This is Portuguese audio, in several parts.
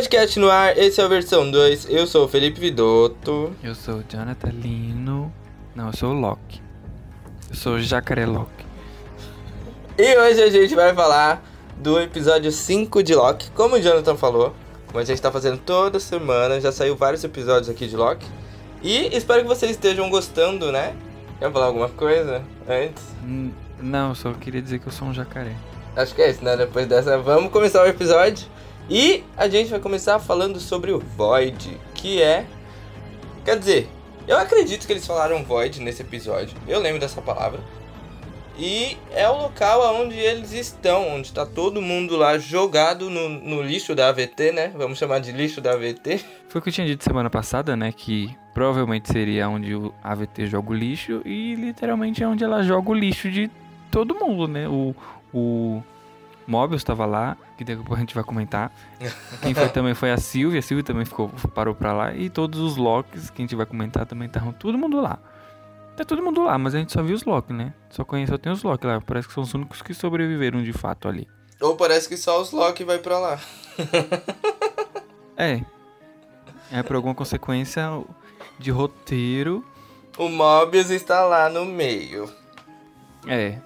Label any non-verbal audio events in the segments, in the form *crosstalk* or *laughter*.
Podcast no ar, esse é a versão 2. Eu sou o Felipe Vidotto. Eu sou o Jonathan Lino. Não, eu sou o Loki. Eu sou o Jacaré Loki. E hoje a gente vai falar do episódio 5 de Loki. Como o Jonathan falou, como a gente tá fazendo toda semana, já saiu vários episódios aqui de Loki. E espero que vocês estejam gostando, né? Quer falar alguma coisa antes? Não, só queria dizer que eu sou um jacaré. Acho que é isso, né? Depois dessa, vamos começar o episódio. E a gente vai começar falando sobre o Void, que é. Quer dizer, eu acredito que eles falaram Void nesse episódio. Eu lembro dessa palavra. E é o local onde eles estão, onde tá todo mundo lá jogado no, no lixo da AVT, né? Vamos chamar de lixo da AVT. Foi o que eu tinha dito semana passada, né? Que provavelmente seria onde o AVT joga o lixo e literalmente é onde ela joga o lixo de todo mundo, né? O, o Mobius estava lá, que daqui a pouco a gente vai comentar. Quem foi também foi a Sylvie, a Sylvie também ficou, parou pra lá. E todos os Locks que a gente vai comentar também estavam todo mundo lá. Tá todo mundo lá, mas a gente só viu os Loki, né? Só conhece, só tem os Loki lá. Parece que são os únicos que sobreviveram de fato ali. Ou parece que só os Loki vai pra lá. *laughs* É. É por alguma consequência de roteiro. O Mobius está lá no meio. É.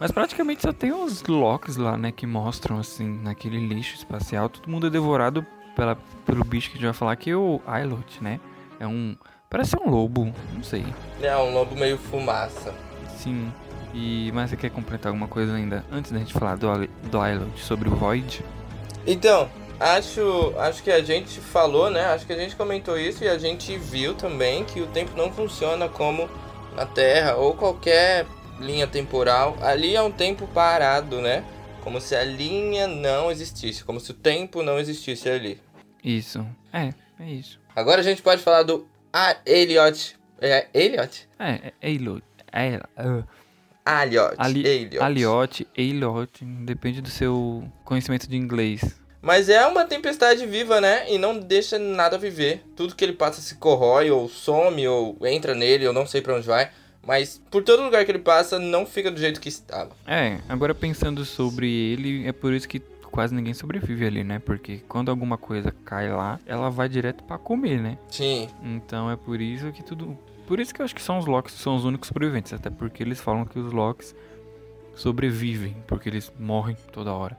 Mas praticamente só tem os Locks lá, né? Que mostram, assim, naquele lixo espacial. Todo mundo é devorado pela, pelo bicho que a gente vai falar, que é o Ilot, né? É um. Parece um lobo, não sei. É um lobo meio fumaça. Sim. E. Mas você quer completar alguma coisa ainda? Antes da gente falar do, do Ilot sobre o Void? Então, acho, acho que a gente falou, né? Acho que a gente comentou isso e a gente viu também que o tempo não funciona como na Terra ou qualquer linha temporal. Ali é um tempo parado, né? Como se a linha não existisse, como se o tempo não existisse ali. Isso. É, é isso. Agora a gente pode falar do a Elliot. É Elliot? É, é Ilot. É, uh, Aliot. Ali, Elliot. Aliote, Eilot, depende do seu conhecimento de inglês. Mas é uma tempestade viva, né? E não deixa nada viver. Tudo que ele passa se corrói, ou some, ou entra nele, eu não sei pra onde vai. Mas por todo lugar que ele passa, não fica do jeito que estava. É, agora pensando sobre ele, é por isso que quase ninguém sobrevive ali, né? Porque quando alguma coisa cai lá, ela vai direto pra comer, né? Sim. Então é por isso que tudo. Por isso que eu acho que são os Locks que são os únicos sobreviventes. Até porque eles falam que os Locks sobrevivem, porque eles morrem toda hora.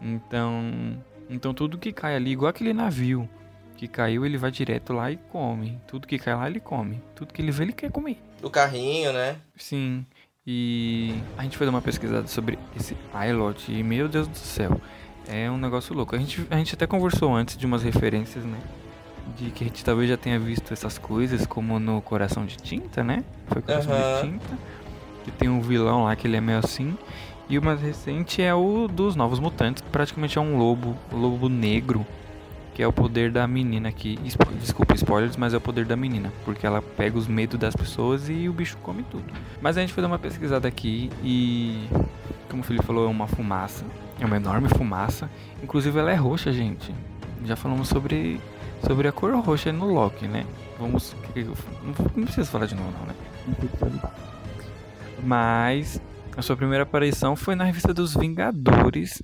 Então. Então tudo que cai ali, igual aquele navio que caiu, ele vai direto lá e come. Tudo que cai lá, ele come. Tudo que ele vê, ele quer comer. O carrinho, né? Sim. E a gente foi dar uma pesquisada sobre esse Ilot e meu Deus do céu, é um negócio louco. A gente, a gente até conversou antes de umas referências, né? De que a gente talvez já tenha visto essas coisas, como no Coração de Tinta, né? Foi Coração Aham. de Tinta. Que tem um vilão lá que ele é meio assim. E o mais recente é o dos Novos Mutantes. Praticamente é um lobo, o lobo negro. Que é o poder da menina. Spo- Desculpa spoilers, mas é o poder da menina. Porque ela pega os medos das pessoas e o bicho come tudo. Mas a gente foi dar uma pesquisada aqui e. Como o Felipe falou, é uma fumaça. É uma enorme fumaça. Inclusive ela é roxa, gente. Já falamos sobre, sobre a cor roxa no Loki, né? Vamos. Não precisa falar de novo, não, né? Mas a sua primeira aparição foi na revista dos Vingadores.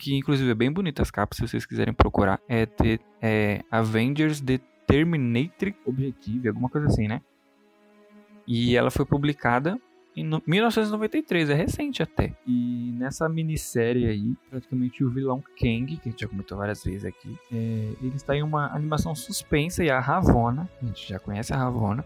Que inclusive é bem bonita as capas, se vocês quiserem procurar. É, The- é Avengers The Terminator Objective, alguma coisa assim, né? E ela foi publicada em no- 1993, é recente até. E nessa minissérie aí, praticamente o vilão Kang, que a gente já comentou várias vezes aqui, é, ele está em uma animação suspensa e a Ravonna, a gente já conhece a Ravonna,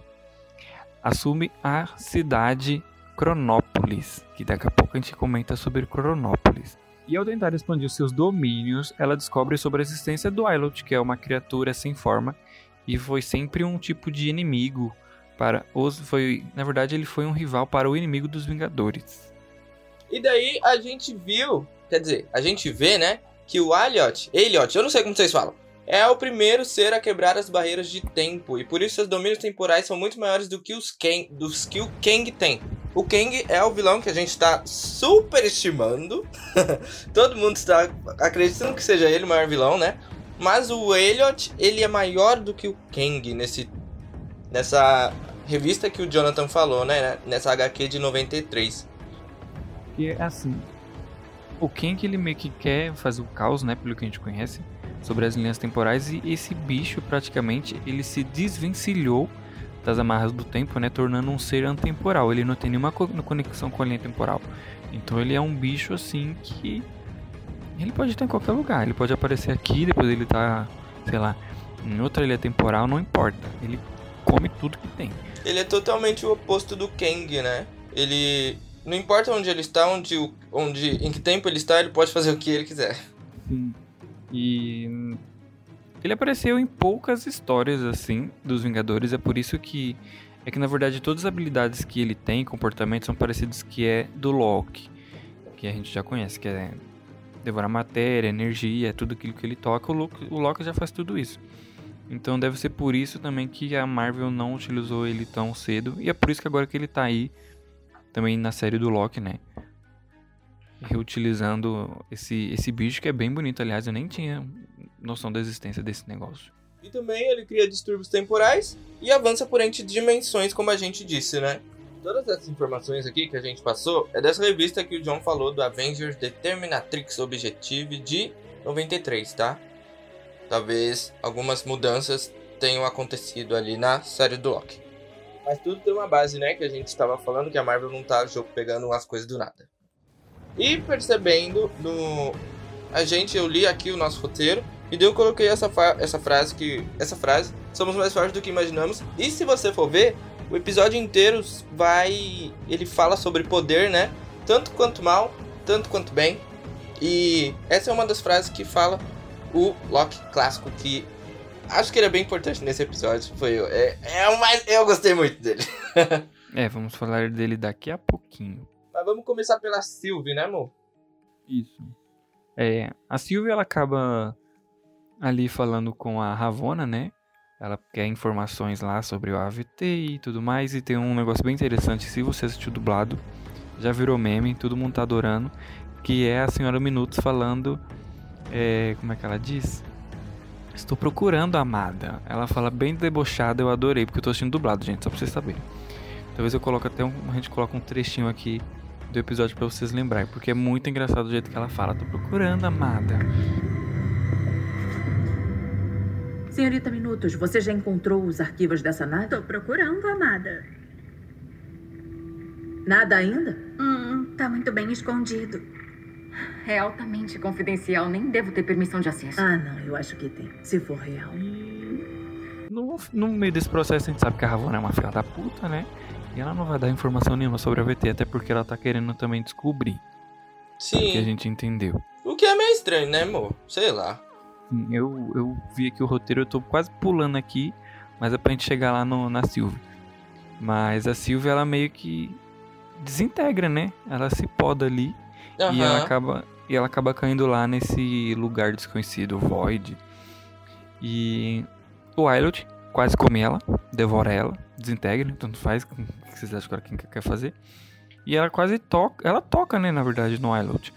assume a cidade Cronópolis, que daqui a pouco a gente comenta sobre Cronópolis. E ao tentar expandir seus domínios, ela descobre sobre a existência do Ilot, que é uma criatura sem forma e foi sempre um tipo de inimigo para os foi, na verdade, ele foi um rival para o inimigo dos Vingadores. E daí a gente viu, quer dizer, a gente vê, né? Que o Elliot, Elliot, eu não sei como vocês falam, é o primeiro ser a quebrar as barreiras de tempo. E por isso seus domínios temporais são muito maiores do que os Kang, dos que o Kang tem. O Kang é o vilão que a gente está superestimando. *laughs* Todo mundo está acreditando que seja ele o maior vilão, né? Mas o Elliot, ele é maior do que o Kang nesse nessa revista que o Jonathan falou, né? Nessa HQ de 93. E é assim, o Kang ele meio que quer fazer o caos, né, pelo que a gente conhece, sobre as linhas temporais e esse bicho praticamente ele se desvencilhou das amarras do tempo, né, tornando um ser antemporal. Ele não tem nenhuma conexão com a linha temporal. Então ele é um bicho assim que ele pode estar em qualquer lugar. Ele pode aparecer aqui, depois ele tá, sei lá, em outra ilha temporal, não importa. Ele come tudo que tem. Ele é totalmente o oposto do Kang, né? Ele não importa onde ele está, onde, onde em que tempo ele está, ele pode fazer o que ele quiser. Sim. E ele apareceu em poucas histórias assim dos Vingadores, é por isso que é que na verdade todas as habilidades que ele tem, comportamentos são parecidos que é do Loki, que a gente já conhece, que é devorar matéria, energia, tudo aquilo que ele toca, o Loki, o Loki já faz tudo isso. Então deve ser por isso também que a Marvel não utilizou ele tão cedo. E é por isso que agora que ele tá aí também na série do Loki, né? Reutilizando esse, esse bicho que é bem bonito, aliás, eu nem tinha noção da existência desse negócio. E também ele cria distúrbios temporais e avança por entre dimensões, como a gente disse, né? Todas essas informações aqui que a gente passou é dessa revista que o John falou do Avengers Determinatrix Objective de 93, tá? Talvez algumas mudanças tenham acontecido ali na série do Loki. Mas tudo tem uma base, né? Que a gente estava falando que a Marvel não tá jogo pegando umas coisas do nada. E percebendo no. A gente, eu li aqui o nosso roteiro. E daí eu coloquei essa, essa frase que. Essa frase. Somos mais fortes do que imaginamos. E se você for ver, o episódio inteiro vai. Ele fala sobre poder, né? Tanto quanto mal, tanto quanto bem. E essa é uma das frases que fala o Loki clássico, que acho que ele é bem importante nesse episódio. Foi é, é o mais. Eu gostei muito dele. *laughs* é, vamos falar dele daqui a pouquinho. Mas vamos começar pela Sylvie, né, amor? Isso. É, a Sylvie ela acaba ali falando com a Ravona, né? Ela quer informações lá sobre o AVT e tudo mais. E tem um negócio bem interessante. Se você assistiu dublado, já virou meme, todo mundo tá adorando. Que é a senhora Minutos falando. É, como é que ela diz? Estou procurando a amada. Ela fala bem debochada, eu adorei, porque eu tô assistindo dublado, gente, só pra vocês saberem. Talvez eu coloque até um. A gente coloca um trechinho aqui do episódio para vocês lembrarem, porque é muito engraçado o jeito que ela fala. Tô procurando a amada. Senhorita Minutos, você já encontrou os arquivos dessa nave? Tô procurando, amada. Nada ainda? Hum, tá muito bem escondido. É altamente confidencial, nem devo ter permissão de acesso. Ah, não, eu acho que tem. Se for real. No, no meio desse processo a gente sabe que a Ravonna é uma filha da puta, né? E ela não vai dar informação nenhuma sobre a VT, até porque ela tá querendo também descobrir. Sim. O que a gente entendeu. O que é meio estranho, né, amor? Sei lá. Eu, eu vi aqui o roteiro, eu tô quase pulando aqui, mas é pra gente chegar lá no, na Silvia. Mas a Silvia, ela meio que desintegra, né? Ela se poda ali uhum. e ela acaba e ela acaba caindo lá nesse lugar desconhecido, Void. E o Ilot quase come ela, devora ela, desintegra, tanto faz o que vocês acham que ela quer fazer. E ela quase toca, ela toca, né, na verdade, no Ilot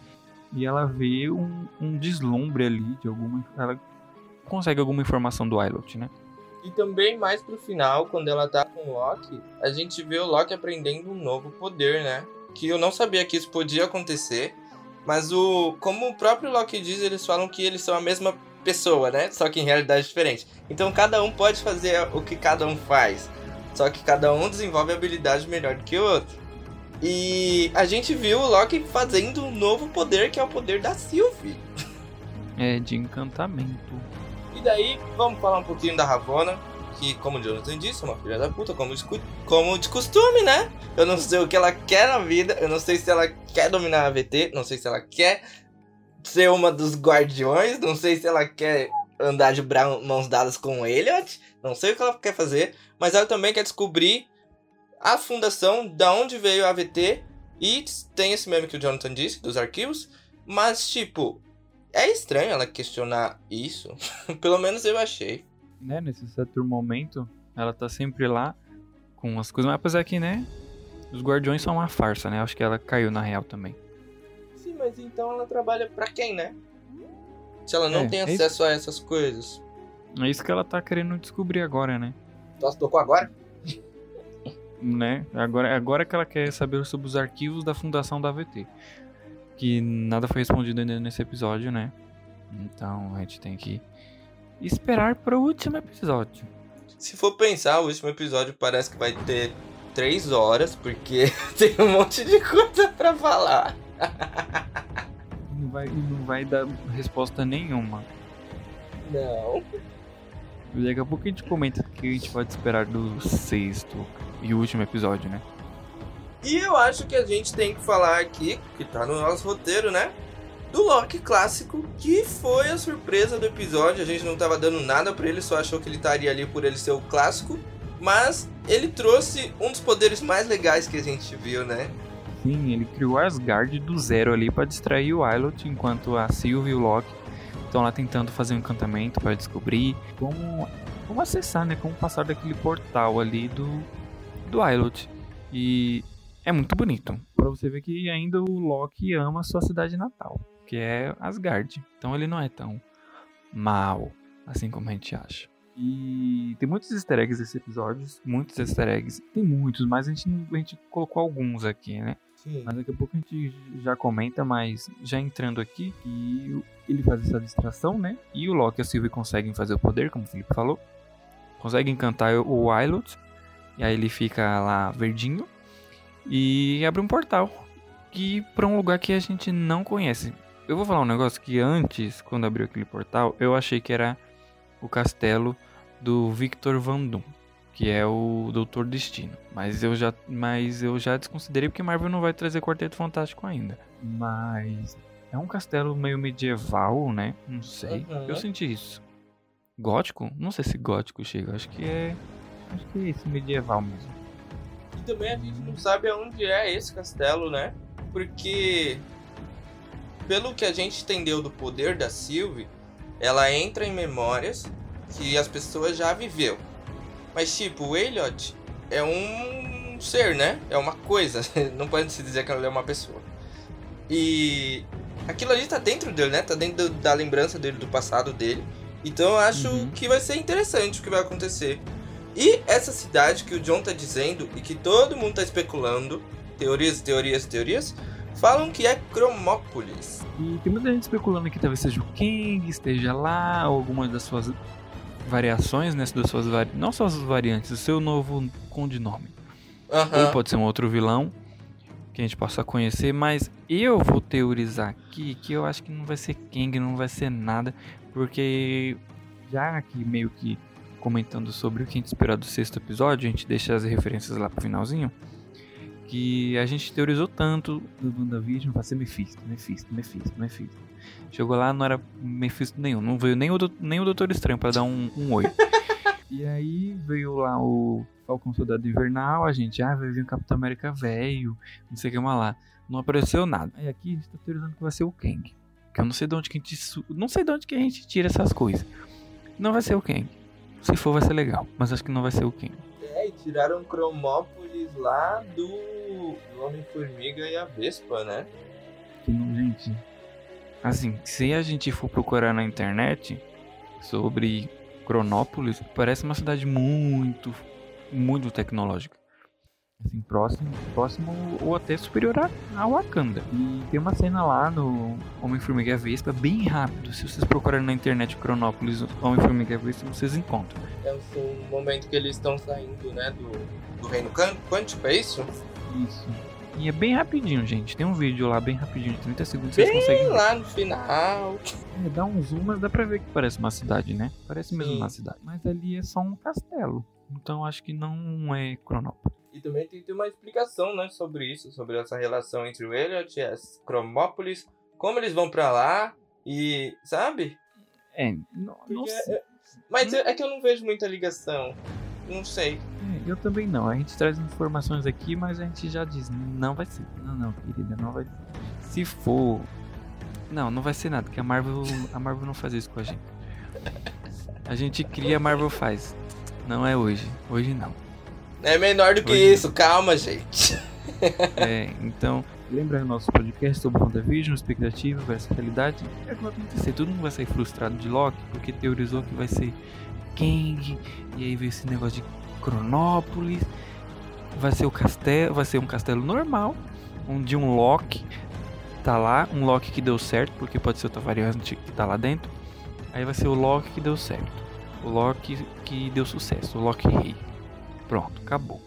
e ela vê um, um deslumbre ali de alguma. Ela consegue alguma informação do Ilot, né? E também mais pro final, quando ela tá com o Loki, a gente vê o Loki aprendendo um novo poder, né? Que eu não sabia que isso podia acontecer. Mas o. Como o próprio Loki diz, eles falam que eles são a mesma pessoa, né? Só que em realidade diferente. Então cada um pode fazer o que cada um faz. Só que cada um desenvolve habilidade melhor do que o outro. E a gente viu o Loki fazendo um novo poder, que é o poder da Sylvie. *laughs* É, de encantamento. E daí, vamos falar um pouquinho da Ravonna, que, como o Jonathan disse, é uma filha da puta, como, como de costume, né? Eu não sei o que ela quer na vida, eu não sei se ela quer dominar a VT, não sei se ela quer ser uma dos guardiões, não sei se ela quer andar de mãos dadas com o Elliot, não sei o que ela quer fazer, mas ela também quer descobrir a fundação, da onde veio a AVT, e tem esse meme que o Jonathan disse, dos arquivos, mas tipo, é estranho ela questionar isso. *laughs* Pelo menos eu achei. Né, nesse certo momento, ela tá sempre lá com as coisas, mas apesar que, né, os guardiões são uma farsa, né? Acho que ela caiu na real também. Sim, mas então ela trabalha para quem, né? Se ela não é, tem é acesso a essas coisas. É isso que ela tá querendo descobrir agora, né? Nossa, tocou agora? Né? Agora, agora que ela quer saber sobre os arquivos da fundação da AVT. Que nada foi respondido ainda nesse episódio, né? Então a gente tem que esperar para o último episódio. Se for pensar, o último episódio parece que vai ter três horas, porque *laughs* tem um monte de coisa pra falar. Não vai, não vai dar resposta nenhuma. Não. Daqui a pouco a gente comenta o que a gente pode esperar do sexto e último episódio, né? E eu acho que a gente tem que falar aqui, que tá no nosso roteiro, né? Do Loki clássico, que foi a surpresa do episódio. A gente não tava dando nada pra ele, só achou que ele estaria ali por ele ser o clássico. Mas ele trouxe um dos poderes mais legais que a gente viu, né? Sim, ele criou Asgard do zero ali para distrair o Ilot, enquanto a Sylvie e o Loki estão lá tentando fazer um encantamento para descobrir como, como acessar, né? Como passar daquele portal ali do, do Ilot. E é muito bonito. Pra você ver que ainda o Loki ama a sua cidade natal, que é Asgard. Então ele não é tão mal, assim como a gente acha. E tem muitos easter eggs nesse episódio, muitos easter eggs. Tem muitos, mas a gente, a gente colocou alguns aqui, né? Sim. Mas daqui a pouco a gente já comenta, mas já entrando aqui, que ele faz essa distração, né? E o Loki e a Sylvie conseguem fazer o poder, como o Felipe falou. Conseguem encantar o Wilot. E aí ele fica lá verdinho. E abre um portal. Que para um lugar que a gente não conhece. Eu vou falar um negócio que antes, quando abriu aquele portal, eu achei que era o castelo do Victor Van Doom, que é o Doutor Destino. Mas eu já, mas eu já desconsiderei porque Marvel não vai trazer Quarteto Fantástico ainda. Mas é um castelo meio medieval, né? Não sei. Uhum. Eu senti isso. Gótico? Não sei se gótico chega. Acho que é. Acho que é esse medieval mesmo. E também a gente não sabe aonde é esse castelo, né? Porque pelo que a gente entendeu do poder da Sylvie, ela entra em memórias que as pessoas já viveu. Mas tipo, o Elliot é um ser, né? É uma coisa. *laughs* Não pode se dizer que ela é uma pessoa. E aquilo ali tá dentro dele, né? Tá dentro da lembrança dele, do passado dele. Então eu acho Uhum. que vai ser interessante o que vai acontecer. E essa cidade que o John tá dizendo e que todo mundo tá especulando, teorias, teorias, teorias, falam que é Cromópolis. E tem muita gente especulando que talvez seja o Kang, esteja lá, ou alguma das suas variações, né? Das suas vari... Não só as variantes, o seu novo codinome. Aham. Ou pode ser um outro vilão que a gente possa conhecer, mas eu vou teorizar aqui que eu acho que não vai ser Kang, não vai ser nada, porque já que meio que comentando sobre o que a gente esperar do sexto episódio, a gente deixa as referências lá pro finalzinho, que a gente teorizou tanto do WandaVision pra ser Mephisto, Mephisto, Mephisto, Mephisto. Chegou lá, não era Mephisto nenhum, não veio nem o, nem o Doutor Estranho pra dar um, um oi. *laughs* E aí veio lá o Falcão Soldado Invernal, a gente, ah, vai vir o Capitão América velho, não sei o que mais lá. Não apareceu nada. Aí aqui a gente tá teorizando que vai ser o Kang. Que eu não sei de onde que a gente. Não sei de onde que a gente tira essas coisas. Não vai ser o Kang. Se for, vai ser legal. Mas acho que não vai ser o Kang. É, e tiraram Cromópolis lá do, do Homem-Formiga e a Vespa, né? Que não, gente. Assim, se a gente for procurar na internet sobre Cronópolis, parece uma cidade muito, muito tecnológica. Assim, próximo, próximo ou até superior a, a Wakanda. E tem uma cena lá no Homem-Formiga e a Vespa, bem rápido. Se vocês procurarem na internet Cronópolis, Homem-Formiga e a Vespa, vocês encontram. É o momento que eles estão saindo, né, do, do Reino Quântico, é isso? Isso. E é bem rapidinho, gente. Tem um vídeo lá bem rapidinho, de 30 segundos, vocês Bem conseguem ver. lá no final. É, dá um zoom, mas dá pra ver que parece uma cidade, né? Parece mesmo Sim. uma cidade. Mas ali é só um castelo. Então acho que não é Cronópolis. E também tem, tem uma explicação, né, sobre isso, sobre essa relação entre o Elliot e as Cromópolis, como eles vão pra lá e, sabe? É, não, não Porque sei. é- Mas é é que eu não vejo muita ligação. Não sei. É, eu também não. A gente traz informações aqui, mas a gente já diz, não vai ser. Não, não, querida, não vai ser. Se for. Não, não vai ser nada, porque a Marvel. A Marvel não faz isso com a gente. A gente cria, a Marvel faz. Não é hoje. Hoje não. É menor do que Hoje- isso, calma, gente. *laughs* É, então, lembra nosso podcast sobre WandaVision, expectativa versus realidade? É o que vai acontecer. Todo mundo vai sair frustrado de Loki porque teorizou que vai ser Kang, e aí veio esse negócio de Cronópolis. Vai ser o castelo, vai ser um castelo normal, onde um Loki tá lá, um Loki que deu certo, porque pode ser outra variante que tá lá dentro. Aí vai ser o Loki que deu certo. O Loki que deu sucesso, o Loki Rei. Pronto, acabou.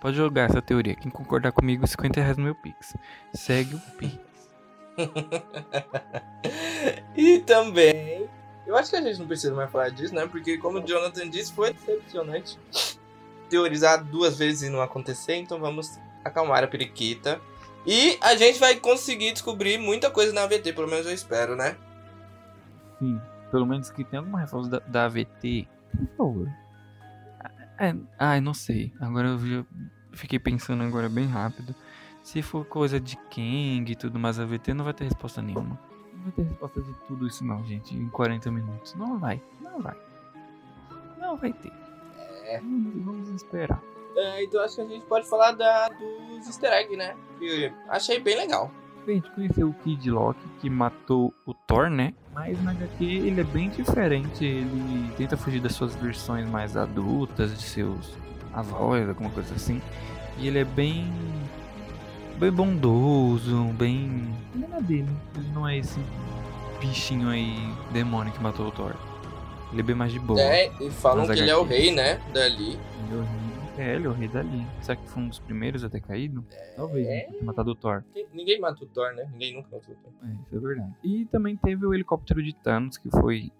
Pode jogar essa teoria. Quem concordar comigo, 50 reais no meu Pix. Segue o Pix. *laughs* e também. Eu acho que a gente não precisa mais falar disso, né? Porque, como o Jonathan disse, foi decepcionante teorizar duas vezes e não acontecer. Então vamos acalmar a periquita. E a gente vai conseguir descobrir muita coisa na AVT, pelo menos eu espero, né? Sim, pelo menos que tenha alguma reforço da, da AVT. Por favor. É, ai, não sei. Agora eu já fiquei pensando agora bem rápido. Se for coisa de Kang e tudo mais AVT, não vai ter resposta nenhuma. Não vai ter resposta de tudo isso não, gente, em 40 minutos. Não vai, não vai. Não vai ter. É. Vamos, esperar. É, então acho que a gente pode falar da, dos easter egg, né? Que achei bem legal. A gente conheceu o Kid Loki que matou o Thor, né? Mas na HQ ele é bem diferente. Ele tenta fugir das suas versões mais adultas, de seus avós, alguma coisa assim. E ele é bem. bem bondoso, bem. Ele é na dele. Ele não é esse bichinho aí, demônio que matou o Thor. Ele é bem mais de boa. É, e falam que ele é o rei, né? Dali. Ele é o rei. É, ele é o rei dali. Será que foi um dos primeiros a ter caído? Talvez, né? Ter matado o Thor. Ninguém mata o Thor, né? Ninguém nunca matou o Thor. É, isso é verdade. E também teve o helicóptero de Thanos, que foi.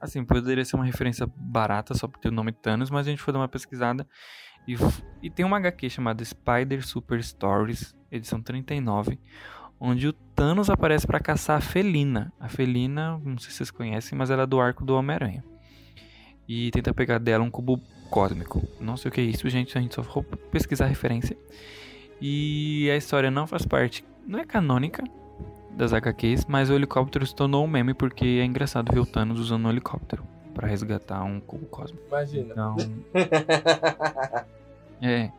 Assim, poderia ser uma referência barata só por ter o nome Thanos, mas a gente foi dar uma pesquisada. E, e tem uma HQ chamada Spider Super Stories, edição 39, onde o Thanos aparece para caçar a Felina. A Felina, não sei se vocês conhecem, mas ela é do arco do Homem-Aranha. E tenta pegar dela um cubo cósmico. Não sei o que é isso, gente, a gente só for pesquisar a referência. E a história não faz parte, não é canônica das HQs, mas o helicóptero se tornou um meme porque é engraçado ver o Thanos usando um helicóptero para resgatar um cubo cósmico. Imagina. Então, *laughs* é,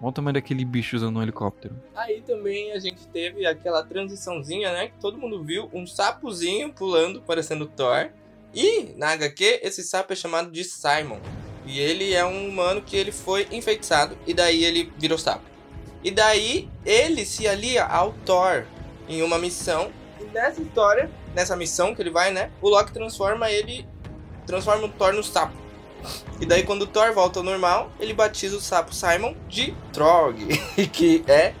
olha o tamanho daquele bicho usando um helicóptero. Aí também a gente teve aquela transiçãozinha, né? Que todo mundo viu. Um sapozinho pulando, parecendo Thor. E na HQ, esse sapo é chamado de Simon. E ele é um humano que ele foi enfeitiçado. E daí ele virou sapo. E daí ele se alia ao Thor em uma missão. E nessa história, nessa missão que ele vai, né? O Loki transforma ele. Transforma o Thor no sapo. E daí quando o Thor volta ao normal, ele batiza o sapo Simon de Trog. *laughs* que é.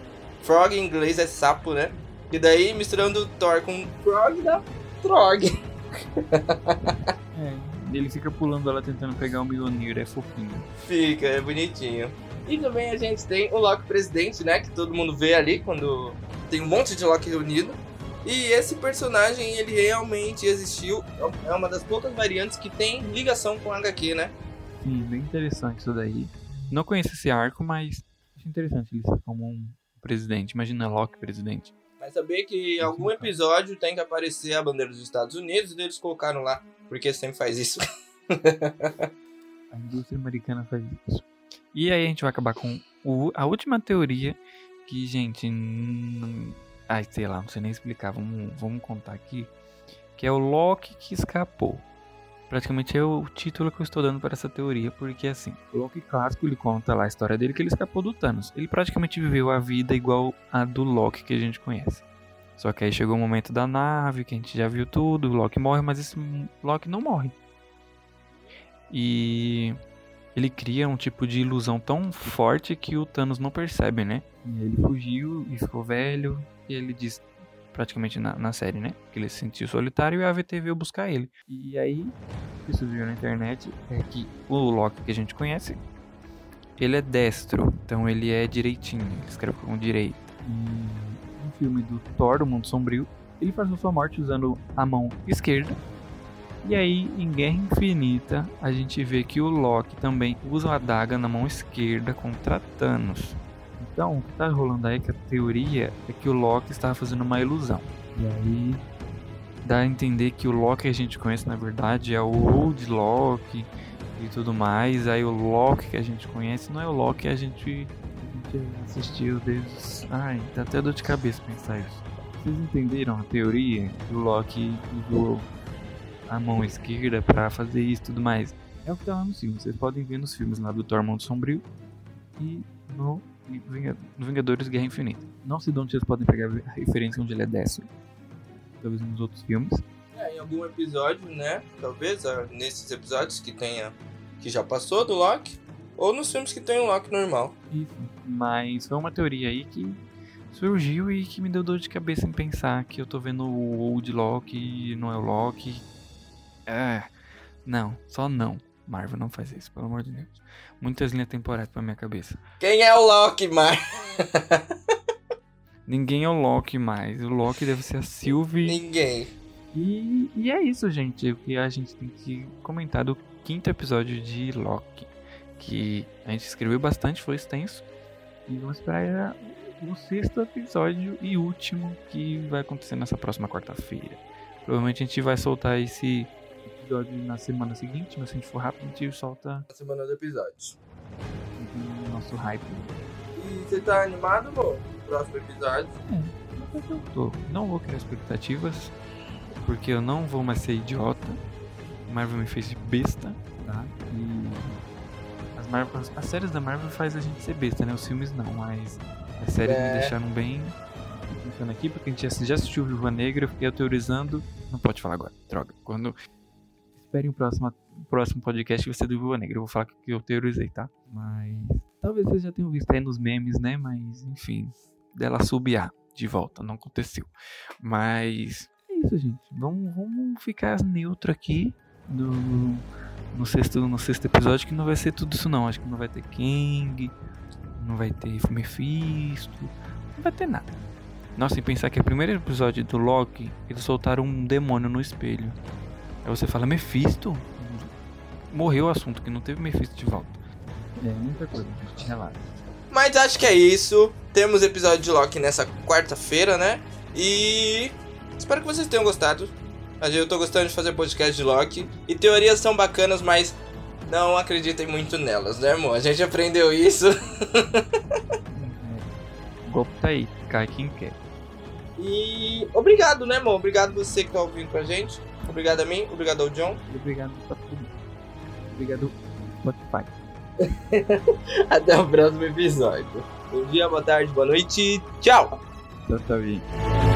Frog em inglês é sapo, né? E daí misturando Thor com Frog dá Trog. *laughs* É, ele fica pulando ela tentando pegar o Mjolnir, é fofinho. Fica, é bonitinho. E também a gente tem o Loki presidente, né? Que todo mundo vê ali quando tem um monte de Loki reunido. E esse personagem, ele realmente existiu. É uma das poucas variantes que tem ligação com HQ, né? Sim, bem interessante isso daí. Não conheço esse arco, mas acho interessante ele ser como um presidente. Imagina Loki presidente. Mas saber que em algum episódio tem que aparecer a bandeira dos Estados Unidos e eles colocaram lá, porque sempre faz isso. *laughs* A indústria americana faz isso. E aí a gente vai acabar com o- a última teoria que, gente, não... ai, sei lá, não sei nem explicar, vamos, vamos contar aqui, que é o Loki que escapou. Praticamente é o título que eu estou dando para essa teoria, porque assim, o Loki clássico ele conta lá a história dele que ele escapou do Thanos. Ele praticamente viveu a vida igual a do Loki que a gente conhece. Só que aí chegou o momento da nave, que a gente já viu tudo, o Loki morre, mas esse Loki não morre. E ele cria um tipo de ilusão tão forte que o Thanos não percebe, né? Ele fugiu e ficou velho. E ele diz, praticamente na, na série, né? Que ele se sentiu solitário e a AVT veio buscar ele. E aí, o que surgiu na internet é que o Loki que a gente conhece, ele é destro. Então ele é direitinho, ele escreve com direito. E filme do Thor, do Mundo Sombrio, ele faz sua morte usando a mão esquerda e aí, em Guerra Infinita, a gente vê que o Loki também usa a adaga na mão esquerda contra Thanos. Então, o que tá rolando aí que a teoria é que o Loki estava fazendo uma ilusão. E aí dá a entender que o Loki que a gente conhece na verdade é o Old Loki e tudo mais. Aí o Loki que a gente conhece não é o Loki que a gente, gente assistiu desde. Ai, dá até dor de cabeça pensar isso. Vocês entenderam a teoria que o Loki usou a mão esquerda pra fazer isso e tudo mais. É o que tá lá no filme. Vocês podem ver nos filmes lá do Thor Mundo Sombrio e no Vingadores Guerra Infinita. Não sei de onde vocês podem pegar a referência onde ele é décimo. Talvez nos outros filmes. É, em algum episódio, né? Talvez ah, nesses episódios que tenha. que já passou do Loki. Ou nos filmes que tem o Loki normal. Isso. Mas foi uma teoria aí que surgiu e que me deu dor de cabeça em pensar que eu tô vendo o Old Loki e não é o Loki. É. Não, só não. Marvel não faz isso, pelo amor de Deus. Muitas linhas temporais pra minha cabeça. Quem é o Loki, Mar? *laughs* Ninguém é o Loki mais. O Loki deve ser a Sylvie. Ninguém. E, e é isso, gente. O que a gente tem que comentar do quinto episódio de Loki. Que a gente escreveu bastante, foi extenso. E vamos esperar o sexto episódio e último que vai acontecer nessa próxima quarta-feira. Provavelmente a gente vai soltar esse episódio na semana seguinte, mas se a gente for rápido, a gente solta A semana do episódio. o nosso hype. E você tá animado, amor? Próximo episódio. Mas eu tô. Não vou criar expectativas, porque eu não vou mais ser idiota. Marvel me fez de besta, tá? E Marvel, as séries da Marvel faz a gente ser besta, né? Os filmes não, mas as séries É. me deixaram bem pensando aqui, porque a gente já- assistiu Viúva Negra, eu fiquei teorizando. Não pode falar agora, droga. Quando. Esperem o próximo, próximo podcast que vai ser do Viúva Negra. Eu vou falar que eu teorizei, tá? Mas. Talvez vocês já tenham visto aí nos memes, né? Mas, enfim. Dela subiar de volta. Não aconteceu. Mas. É isso, gente. Vamos, vamos ficar neutro aqui no, no, sexto, no sexto episódio, que não vai ser tudo isso, não. Acho que não vai ter Kang. Não vai ter Mephisto. Não vai ter nada. Nossa, e pensar que é o primeiro episódio do Loki, eles soltaram um demônio no espelho. Aí você fala, Mephisto? Morreu o assunto, que não teve Mephisto de volta. É, muita coisa, gente. Relaxa. Mas acho que é isso. Temos episódio de Loki nessa quarta-feira, né? E espero que vocês tenham gostado. Mas eu tô gostando de fazer podcast de Loki. E teorias são bacanas, mas não acreditem muito nelas, né, amor? A gente aprendeu isso. *laughs* Golpe tá aí, cai quem quer. E obrigado, né, amor? Obrigado você que tá ouvindo com a gente. Obrigado a mim, obrigado ao John. Obrigado pra todo mundo. Obrigado, Spotify. *laughs* Até o próximo episódio. Bom dia, boa tarde, boa noite. Tchau! Tchau, tchau.